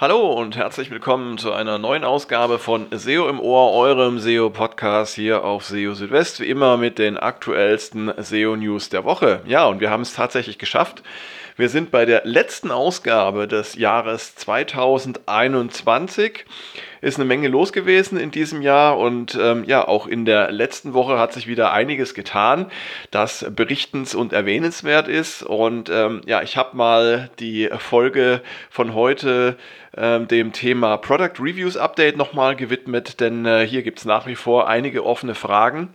Hallo und herzlich willkommen zu einer neuen Ausgabe von SEO im Ohr, eurem SEO-Podcast hier auf SEO Südwest, wie immer mit den aktuellsten SEO-News der Woche. Ja, und wir haben es tatsächlich geschafft. Wir sind bei der letzten Ausgabe des Jahres 2021 ist eine Menge los gewesen in diesem Jahr und ähm, ja, auch in der letzten Woche hat sich wieder einiges getan, das berichtens- und erwähnenswert ist. Und ähm, ja, ich habe mal die Folge von heute ähm, dem Thema Product Reviews Update nochmal gewidmet, denn äh, hier gibt es nach wie vor einige offene Fragen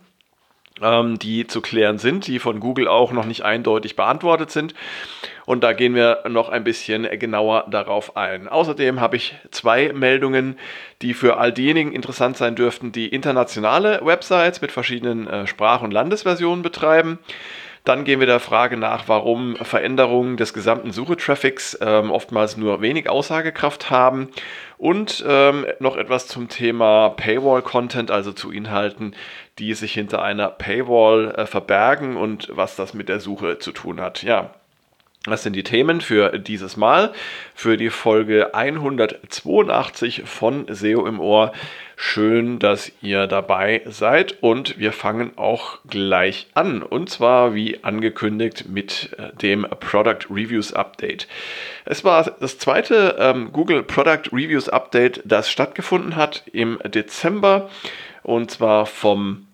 ähm, die zu klären sind, die von Google auch noch nicht eindeutig beantwortet sind. Und da gehen wir noch ein bisschen genauer darauf ein. Außerdem habe ich zwei Meldungen, die für all diejenigen interessant sein dürften, die internationale Websites mit verschiedenen äh, Sprach- und Landesversionen betreiben. Dann gehen wir der Frage nach, warum Veränderungen des gesamten Suchetraffics ähm, oftmals nur wenig Aussagekraft haben. Und ähm, noch etwas zum Thema Paywall-Content, also zu Inhalten, die sich hinter einer Paywall äh, verbergen und was das mit der Suche zu tun hat. Ja, das sind die Themen für dieses Mal, für die Folge 182 von SEO im Ohr. Schön, dass ihr dabei seid und wir fangen auch gleich an. Und zwar wie angekündigt mit äh, dem Product Reviews Update. Es war das zweite ähm, Google Product Reviews Update, das stattgefunden hat im Dezember und zwar vom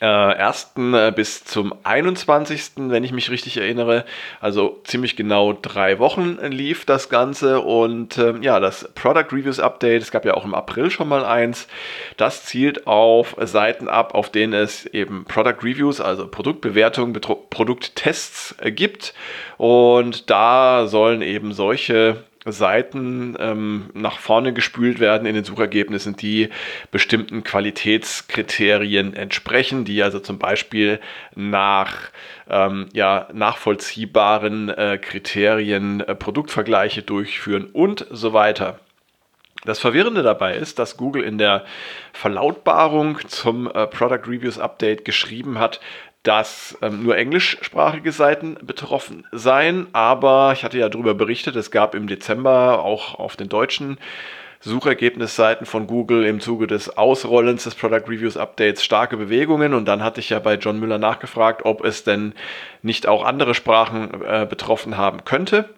äh, 1. Äh, bis zum 21., wenn ich mich richtig erinnere. Also ziemlich genau drei Wochen lief das Ganze. Und äh, ja, das Product Reviews Update, es gab ja auch im April schon mal eins, das zielt auf Seiten ab, auf denen es eben Product Reviews, also Produktbewertungen, Produkttests äh, gibt. Und da sollen eben solche Seiten ähm, nach vorne gespült werden in den Suchergebnissen, die bestimmten Qualitätskriterien entsprechen, die also zum Beispiel nach ähm, ja, nachvollziehbaren äh, Kriterien äh, Produktvergleiche durchführen und so weiter. Das Verwirrende dabei ist, dass Google in der Verlautbarung zum äh, Product Reviews Update geschrieben hat, dass ähm, nur englischsprachige Seiten betroffen seien. Aber ich hatte ja darüber berichtet, es gab im Dezember auch auf den deutschen Suchergebnisseiten von Google im Zuge des Ausrollens des Product Reviews Updates starke Bewegungen. Und dann hatte ich ja bei John Müller nachgefragt, ob es denn nicht auch andere Sprachen äh, betroffen haben könnte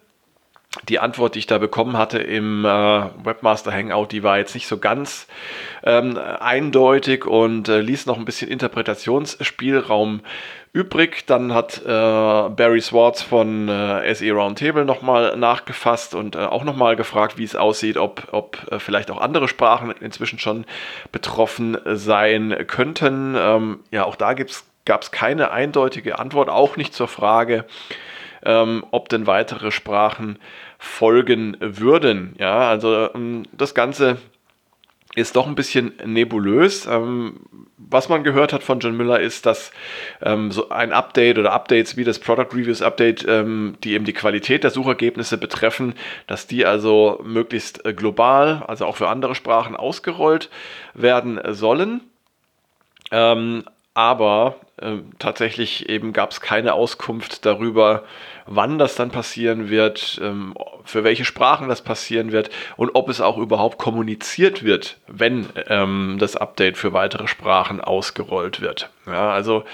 die Antwort, die ich da bekommen hatte im äh, Webmaster Hangout, die war jetzt nicht so ganz ähm, eindeutig und äh, ließ noch ein bisschen Interpretationsspielraum übrig. Dann hat äh, Barry Swartz von äh, SE Roundtable nochmal nachgefasst und äh, auch nochmal gefragt, wie es aussieht, ob, ob äh, vielleicht auch andere Sprachen inzwischen schon betroffen sein könnten. Ähm, ja, auch da gab es keine eindeutige Antwort, auch nicht zur Frage, ähm, ob denn weitere Sprachen folgen würden. Ja, also ähm, das Ganze ist doch ein bisschen nebulös. Ähm, was man gehört hat von John Miller ist, dass ähm, so ein Update oder Updates wie das Product Reviews Update, ähm, die eben die Qualität der Suchergebnisse betreffen, dass die also möglichst äh, global, also auch für andere Sprachen ausgerollt werden sollen. Ähm, aber äh, tatsächlich eben gab es keine Auskunft darüber, wann das dann passieren wird, ähm, für welche Sprachen das passieren wird und ob es auch überhaupt kommuniziert wird, wenn ähm, das Update für weitere Sprachen ausgerollt wird. Ja, also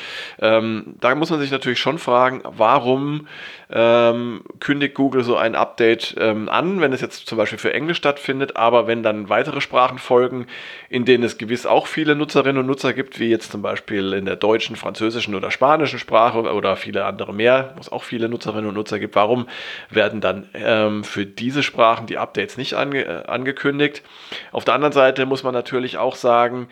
ähm, da muss man sich natürlich schon fragen, warum ähm, kündigt Google so ein Update ähm, an, wenn es jetzt zum Beispiel für Englisch stattfindet, aber wenn dann weitere Sprachen folgen, in denen es gewiss auch viele Nutzerinnen und Nutzer gibt, wie jetzt zum Beispiel in der deutschen, französischen oder spanischen Sprache oder viele andere mehr, wo es auch viele Nutzerinnen und Nutzer gibt, warum werden dann ähm, für diese Sprachen die Updates nicht ange äh, angekündigt? Auf der anderen Seite muss man natürlich auch sagen,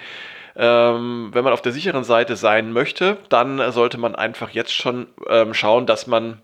ähm, wenn man auf der sicheren Seite sein möchte, dann sollte man einfach jetzt schon ähm, schauen, dass man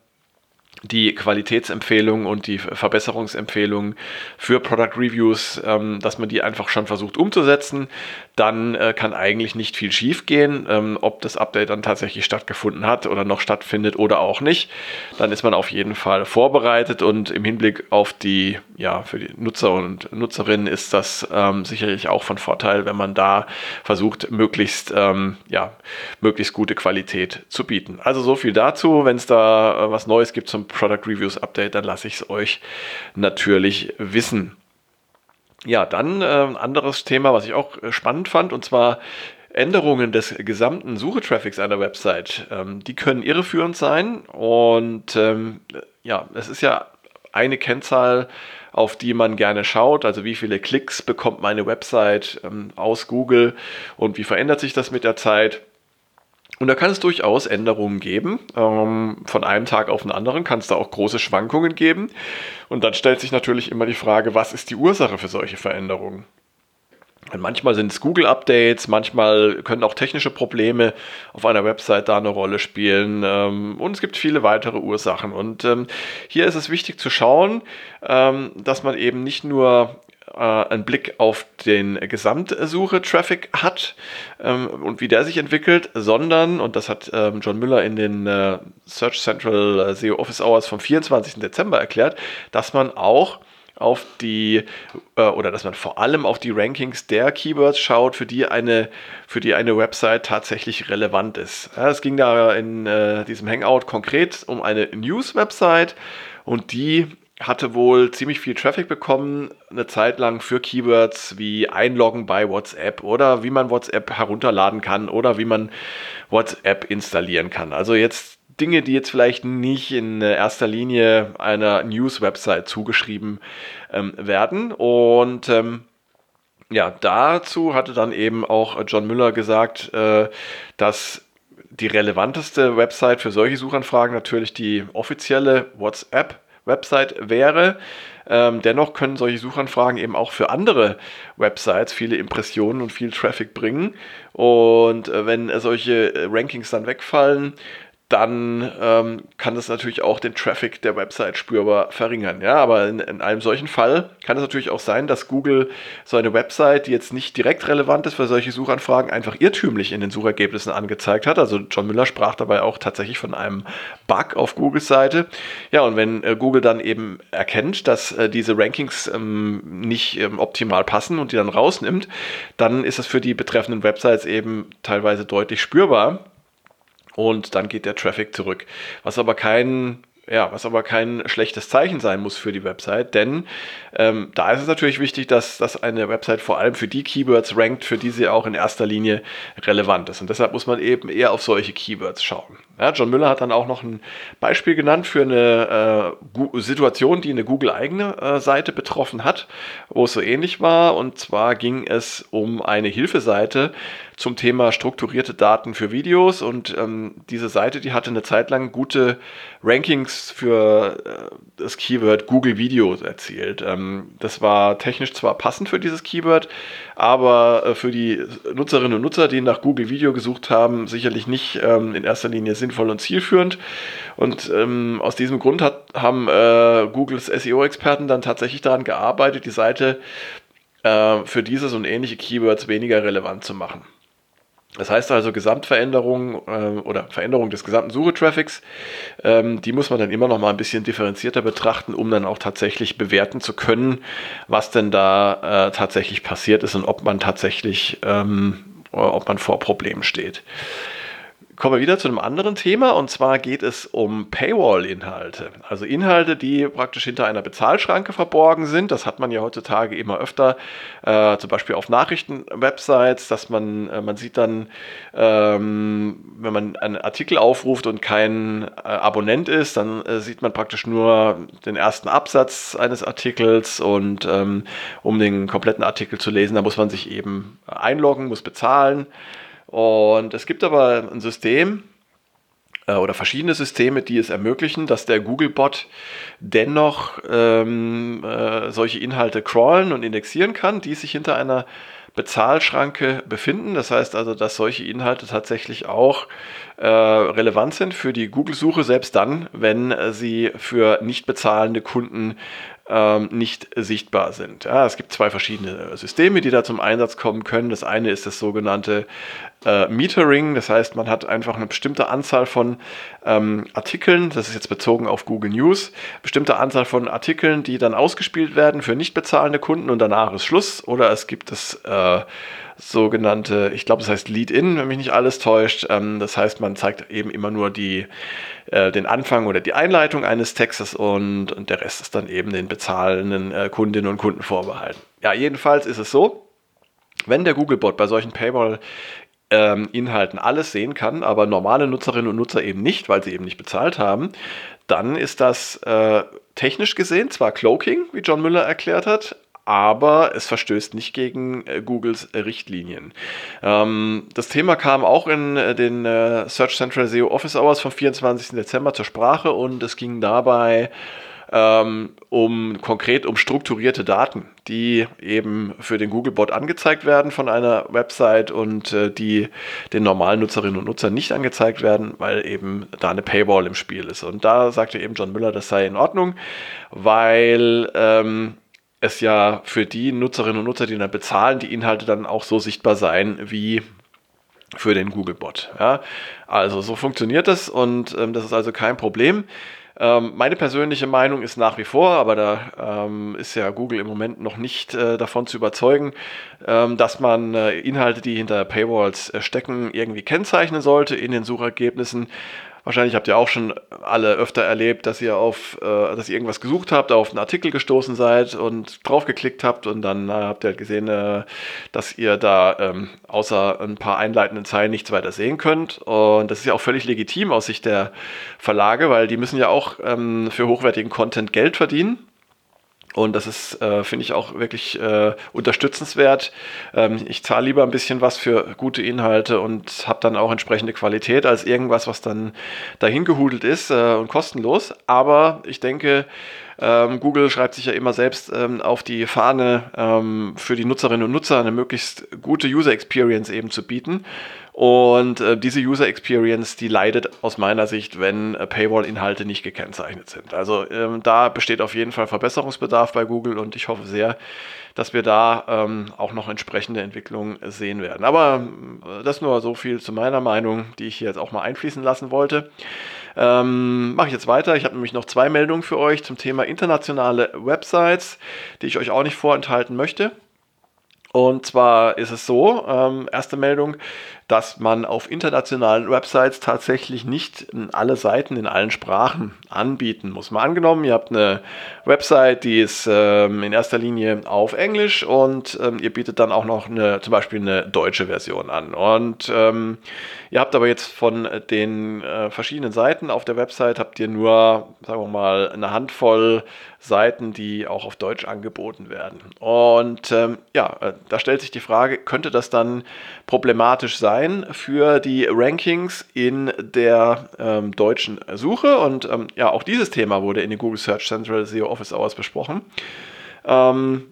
die Qualitätsempfehlungen und die Verbesserungsempfehlungen für Product Reviews, ähm, dass man die einfach schon versucht umzusetzen, dann äh, kann eigentlich nicht viel schief gehen. Ähm, ob das Update dann tatsächlich stattgefunden hat oder noch stattfindet oder auch nicht, dann ist man auf jeden Fall vorbereitet und im Hinblick auf die, ja, für die Nutzer und Nutzerinnen ist das ähm, sicherlich auch von Vorteil, wenn man da versucht, möglichst, ähm, ja, möglichst gute Qualität zu bieten. Also so viel dazu. Wenn es da äh, was Neues gibt zum Product Reviews Update, dann lasse ich es euch natürlich wissen. Ja, dann äh, ein anderes Thema, was ich auch äh, spannend fand, und zwar Änderungen des gesamten Suchetraffics einer Website. Ähm, die können irreführend sein und ähm, ja, es ist ja eine Kennzahl, auf die man gerne schaut, also wie viele Klicks bekommt meine Website ähm, aus Google und wie verändert sich das mit der Zeit. Und da kann es durchaus Änderungen geben. Ähm, von einem Tag auf den anderen kann es da auch große Schwankungen geben. Und dann stellt sich natürlich immer die Frage, was ist die Ursache für solche Veränderungen? Und manchmal sind es Google-Updates, manchmal können auch technische Probleme auf einer Website da eine Rolle spielen. Ähm, und es gibt viele weitere Ursachen. Und ähm, hier ist es wichtig zu schauen, ähm, dass man eben nicht nur äh, einen Blick auf den Gesamtsuche-Traffic hat ähm, und wie der sich entwickelt, sondern, und das hat ähm, John Müller in den äh, Search Central äh, SEO Office Hours vom 24. Dezember erklärt, dass man auch auf die äh, oder dass man vor allem auf die Rankings der Keywords schaut, für die eine, für die eine Website tatsächlich relevant ist. Ja, es ging da in äh, diesem Hangout konkret um eine News-Website und die hatte wohl ziemlich viel Traffic bekommen, eine Zeit lang für Keywords wie Einloggen bei WhatsApp oder wie man WhatsApp herunterladen kann oder wie man WhatsApp installieren kann. Also jetzt Dinge, die jetzt vielleicht nicht in erster Linie einer News-Website zugeschrieben ähm, werden. Und ähm, ja, dazu hatte dann eben auch John Müller gesagt, äh, dass die relevanteste Website für solche Suchanfragen natürlich die offizielle WhatsApp Website wäre. Ähm, dennoch können solche Suchanfragen eben auch für andere Websites viele Impressionen und viel Traffic bringen. Und äh, wenn solche äh, Rankings dann wegfallen, dann ähm, kann das natürlich auch den Traffic der Website spürbar verringern. Ja, aber in, in, einem solchen Fall kann es natürlich auch sein, dass Google so eine Website, die jetzt nicht direkt relevant ist für solche Suchanfragen, einfach irrtümlich in den Suchergebnissen angezeigt hat. Also John Müller sprach dabei auch tatsächlich von einem Bug auf Googles Seite. Ja, und wenn äh, Google dann eben erkennt, dass äh, diese Rankings ähm, nicht ähm, optimal passen und die dann rausnimmt, dann ist es für die betreffenden Websites eben teilweise deutlich spürbar und dann geht der Traffic zurück. Was aber kein ja, was aber kein schlechtes Zeichen sein muss für die Website, denn ähm, da ist es natürlich wichtig, dass, dass eine Website vor allem für die Keywords rankt, für die sie auch in erster Linie relevant ist. Und deshalb muss man eben eher auf solche Keywords schauen. Ja, John Müller hat dann auch noch ein Beispiel genannt für eine äh, Situation, die eine Google-eigene äh, Seite betroffen hat, wo es so ähnlich war. Und zwar ging es um eine Hilfeseite zum Thema strukturierte Daten für Videos. Und ähm, diese Seite, die hatte eine Zeit lang gute Rankings für äh, das Keyword Google Videos erzielt. Ähm, das war technisch zwar passend für dieses Keyword, aber äh, für die Nutzerinnen und Nutzer, die nach Google Video gesucht haben, sicherlich nicht ähm, in erster Linie sinnvoll und zielführend. Und ähm, aus diesem Grund hat, haben äh, Googles SEO-Experten dann tatsächlich daran gearbeitet, die Seite äh, für dieses und ähnliche Keywords weniger relevant zu machen. Das heißt also Gesamtveränderung äh, oder Veränderung des gesamten Suchetraffics, ähm, die muss man dann immer noch mal ein bisschen differenzierter betrachten, um dann auch tatsächlich bewerten zu können, was denn da äh, tatsächlich passiert ist und ob man tatsächlich, ähm, ob man vor Problemen steht kommen wir wieder zu einem anderen Thema und zwar geht es um Paywall-Inhalte. Also Inhalte, die praktisch hinter einer Bezahlschranke verborgen sind. Das hat man ja heutzutage immer öfter, äh, zum Beispiel auf Nachrichten-Websites, dass man, äh, man sieht dann, ähm, wenn man einen Artikel aufruft und kein äh, Abonnent ist, dann äh, sieht man praktisch nur den ersten Absatz eines Artikels und ähm, um den kompletten Artikel zu lesen, da muss man sich eben einloggen, muss bezahlen. Und es gibt aber ein System äh, oder verschiedene Systeme, die es ermöglichen, dass der Googlebot dennoch ähm, äh, solche Inhalte crawlen und indexieren kann, die sich hinter einer Bezahlschranke befinden. Das heißt also, dass solche Inhalte tatsächlich auch äh, relevant sind für die Google-Suche, selbst dann, wenn sie für nicht bezahlende Kunden ähm, nicht sichtbar sind. Ja, es gibt zwei verschiedene Systeme, die da zum Einsatz kommen können. Das eine ist das sogenannte äh, Metering, das heißt, man hat einfach eine bestimmte Anzahl von ähm, Artikeln, das ist jetzt bezogen auf Google News, bestimmte Anzahl von Artikeln, die dann ausgespielt werden für nicht bezahlende Kunden und danach ist Schluss. Oder es gibt das äh, sogenannte, ich glaube, das heißt Lead-In, wenn mich nicht alles täuscht. Ähm, das heißt, man zeigt eben immer nur die, äh, den Anfang oder die Einleitung eines Textes und, und der Rest ist dann eben den bezahlenden äh, Kundinnen und Kunden vorbehalten. Ja, jedenfalls ist es so, wenn der Googlebot bei solchen Paywall ähm, Inhalten alles sehen kann, aber normale Nutzerinnen und Nutzer eben nicht, weil sie eben nicht bezahlt haben, dann ist das äh, technisch gesehen zwar Cloaking, wie John Müller erklärt hat, aber es verstößt nicht gegen äh, Googles Richtlinien. Ähm, das Thema kam auch in äh, den äh, Search Central SEO Office Hours vom 24. Dezember zur Sprache und es ging dabei ähm, um konkret um strukturierte Daten, die eben für den Googlebot angezeigt werden von einer Website und äh, die den normalen Nutzerinnen und Nutzern nicht angezeigt werden, weil eben da eine Paywall im Spiel ist. Und da sagte eben John Müller, das sei in Ordnung, weil ähm, es ja für die Nutzerinnen und Nutzer, die dann bezahlen, die Inhalte dann auch so sichtbar sein wie für den Googlebot. Ja? Also so funktioniert das und ähm, das ist also kein Problem. Ähm, meine persönliche Meinung ist nach wie vor, aber da ähm, ist ja Google im Moment noch nicht äh, davon zu überzeugen, ähm, dass man äh, Inhalte, die hinter Paywalls äh, stecken, irgendwie kennzeichnen sollte in den Suchergebnissen. Wahrscheinlich habt ihr auch schon alle öfter erlebt, dass ihr auf, äh, dass ihr irgendwas gesucht habt, auf einen Artikel gestoßen seid und draufgeklickt habt und dann äh, habt ihr halt gesehen, äh, dass ihr da ähm, außer ein paar einleitenden Zeilen nichts weiter sehen könnt. Und das ist ja auch völlig legitim aus Sicht der Verlage, weil die müssen ja auch ähm, für hochwertigen Content Geld verdienen. Und das ist, äh, finde ich, auch wirklich äh, unterstützenswert. Ähm, ich zahle lieber ein bisschen was für gute Inhalte und habe dann auch entsprechende Qualität als irgendwas, was dann dahin gehudelt ist äh, und kostenlos. Aber ich denke, ähm, Google schreibt sich ja immer selbst ähm, auf die Fahne, ähm, für die Nutzerinnen und Nutzer eine möglichst gute User Experience eben zu bieten. Und äh, diese User Experience, die leidet aus meiner Sicht, wenn äh, Paywall-Inhalte nicht gekennzeichnet sind. Also ähm, da besteht auf jeden Fall Verbesserungsbedarf bei Google und ich hoffe sehr, dass wir da ähm, auch noch entsprechende Entwicklungen sehen werden. Aber äh, das nur so viel zu meiner Meinung, die ich hier jetzt auch mal einfließen lassen wollte. Ähm, Mache ich jetzt weiter. Ich habe nämlich noch zwei Meldungen für euch zum Thema internationale Websites, die ich euch auch nicht vorenthalten möchte. Und zwar ist es so, ähm, erste Meldung, dass man auf internationalen Websites tatsächlich nicht alle Seiten in allen Sprachen anbieten muss. Mal angenommen, ihr habt eine Website, die ist ähm, in erster Linie auf Englisch und ähm, ihr bietet dann auch noch eine, zum Beispiel eine deutsche Version an. Und ähm, ihr habt aber jetzt von den äh, verschiedenen Seiten auf der Website habt ihr nur, sagen wir mal, eine Handvoll Seiten, die auch auf Deutsch angeboten werden. Und ähm, ja, äh, da stellt sich die Frage, könnte das dann problematisch sein für die Rankings in der ähm, deutschen Suche? Und ähm, ja, auch dieses Thema wurde in den Google Search Central SEO Office Hours besprochen. Ähm,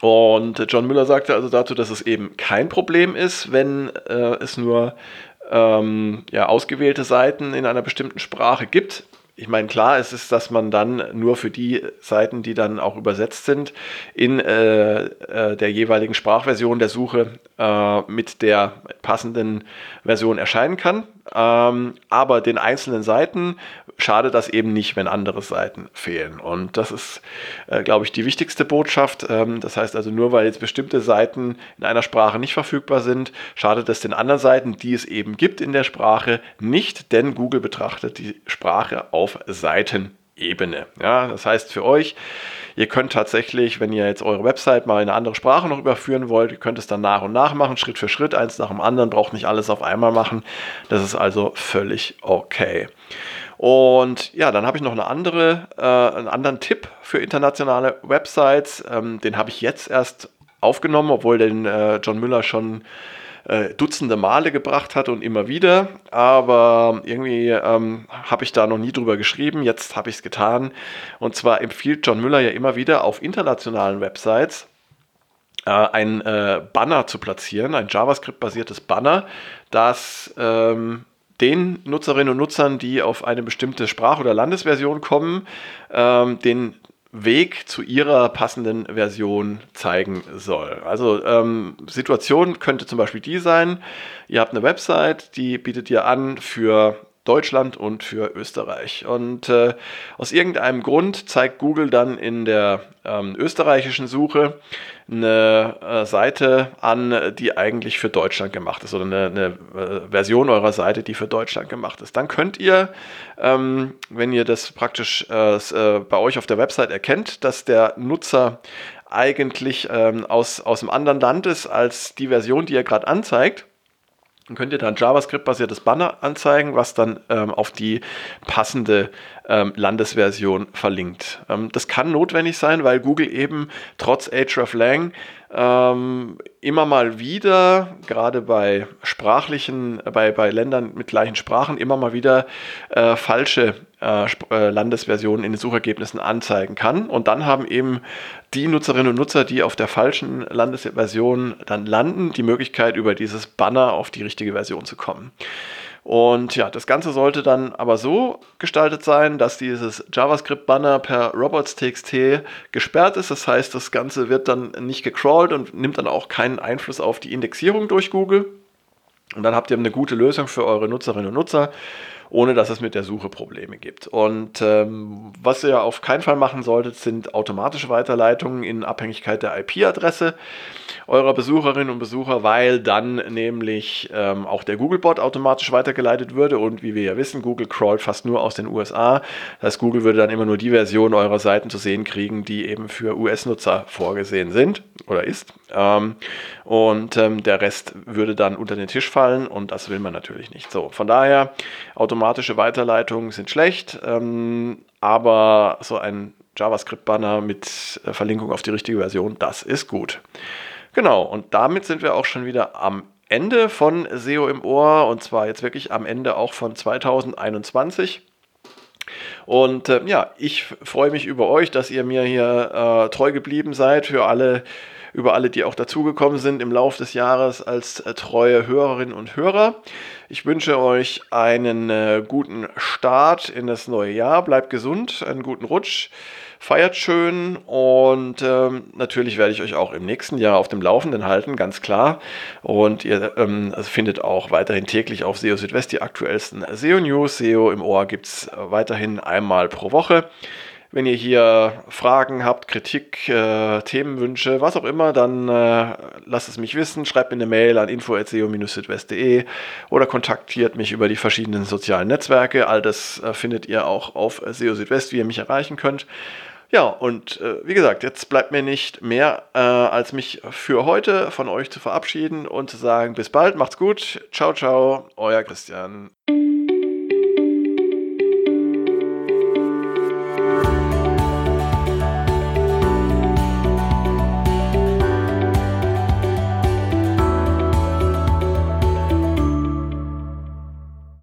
und John Müller sagte also dazu, dass es eben kein Problem ist, wenn äh, es nur ähm, ja, ausgewählte Seiten in einer bestimmten Sprache gibt ich meine, klar, es ist, dass man dann nur für die Seiten, die dann auch übersetzt sind, in äh, äh, der jeweiligen Sprachversion der Suche äh, mit der passenden Version erscheinen kann. Ähm, aber den einzelnen Seiten schadet das eben nicht, wenn andere Seiten fehlen. Und das ist, äh, glaube ich, die wichtigste Botschaft. Ähm, das heißt also, nur weil jetzt bestimmte Seiten in einer Sprache nicht verfügbar sind, schadet es den anderen Seiten, die es eben gibt in der Sprache, nicht, denn Google betrachtet die Sprache auf Seitenebene. Ja, das heißt für euch, Ihr könnt tatsächlich, wenn ihr jetzt eure Website mal in eine andere Sprache noch überführen wollt, ihr könnt es dann nach und nach machen, Schritt für Schritt, eins nach dem anderen, braucht nicht alles auf einmal machen. Das ist also völlig okay. Und ja, dann habe ich noch eine andere, äh, einen anderen Tipp für internationale Websites. Ähm, den habe ich jetzt erst aufgenommen, obwohl den äh, John Müller schon äh, Dutzende Male gebracht hat und immer wieder. Aber irgendwie ähm, habe ich da noch nie drüber geschrieben. Jetzt habe ich es getan. Und zwar empfiehlt John Müller ja immer wieder auf internationalen Websites äh, ein äh, Banner zu platzieren, ein JavaScript-basiertes Banner, das ähm, den Nutzerinnen und Nutzern, die auf eine bestimmte Sprach- oder Landesversion kommen, ähm, den Weg zu ihrer passenden Version zeigen soll. Also ähm, Situation könnte zum Beispiel die sein, ihr habt eine Website, die bietet ihr an für Deutschland und für Österreich. Und äh, aus irgendeinem Grund zeigt Google dann in der ähm, österreichischen Suche eine äh, Seite an, die eigentlich für Deutschland gemacht ist oder eine, eine äh, Version eurer Seite, die für Deutschland gemacht ist. Dann könnt ihr, ähm, wenn ihr das praktisch äh, äh, bei euch auf der Website erkennt, dass der Nutzer eigentlich ähm, aus, aus einem anderen Land ist als die Version, die er gerade anzeigt, dann könnt ihr dann JavaScript-basiertes Banner anzeigen, was dann ähm, auf die passende ähm, Landesversion verlinkt. Ähm, das kann notwendig sein, weil Google eben trotz hreflang ähm, immer mal wieder, gerade bei sprachlichen, bei, bei Ländern mit gleichen Sprachen, immer mal wieder äh, falsche äh, äh, Landesversionen in den Suchergebnissen anzeigen kann. Und dann haben eben die Nutzerinnen und Nutzer, die auf der falschen Landesversion dann landen, die Möglichkeit, über dieses Banner auf die richtige Version zu kommen. Und ja, das Ganze sollte dann aber so gestaltet sein, dass dieses JavaScript-Banner per robots.txt gesperrt ist. Das heißt, das Ganze wird dann nicht gecrawlt und nimmt dann auch keinen Einfluss auf die Indexierung durch Google. Und dann habt ihr eine gute Lösung für eure Nutzerinnen und Nutzer ohne dass es mit der Suche Probleme gibt. Und ähm, was ihr auf keinen Fall machen solltet, sind automatische Weiterleitungen in Abhängigkeit der IP-Adresse eurer Besucherinnen und Besucher, weil dann nämlich ähm, auch der Googlebot automatisch weitergeleitet würde. Und wie wir ja wissen, Google crawlt fast nur aus den USA. Das heißt, Google würde dann immer nur die Version eurer Seiten zu sehen kriegen, die eben für US-Nutzer vorgesehen sind oder ist. Ähm, und ähm, der Rest würde dann unter den Tisch fallen und das will man natürlich nicht. So, von daher, automatische Weiterleitungen sind schlecht, ähm, aber so ein JavaScript-Banner mit äh, Verlinkung auf die richtige Version, das ist gut. Genau, und damit sind wir auch schon wieder am Ende von SEO im Ohr und zwar jetzt wirklich am Ende auch von 2021. Und äh, ja, ich freue mich über euch, dass ihr mir hier äh, treu geblieben seid für alle über alle, die auch dazugekommen sind im Laufe des Jahres als äh, treue Hörerinnen und Hörer. Ich wünsche euch einen äh, guten Start in das neue Jahr. Bleibt gesund, einen guten Rutsch. Feiert schön und ähm, natürlich werde ich euch auch im nächsten Jahr auf dem Laufenden halten, ganz klar. Und ihr ähm, also findet auch weiterhin täglich auf SEO Südwest die aktuellsten SEO News. SEO im Ohr gibt es weiterhin einmal pro Woche. Wenn ihr hier Fragen habt, Kritik, äh, Themenwünsche, was auch immer, dann äh, lasst es mich wissen. Schreibt mir eine Mail an info.seo-südwest.de oder kontaktiert mich über die verschiedenen sozialen Netzwerke. All das äh, findet ihr auch auf SEO Südwest, wie ihr mich erreichen könnt. Ja, und äh, wie gesagt, jetzt bleibt mir nicht mehr, äh, als mich für heute von euch zu verabschieden und zu sagen, bis bald, macht's gut, ciao, ciao, euer Christian.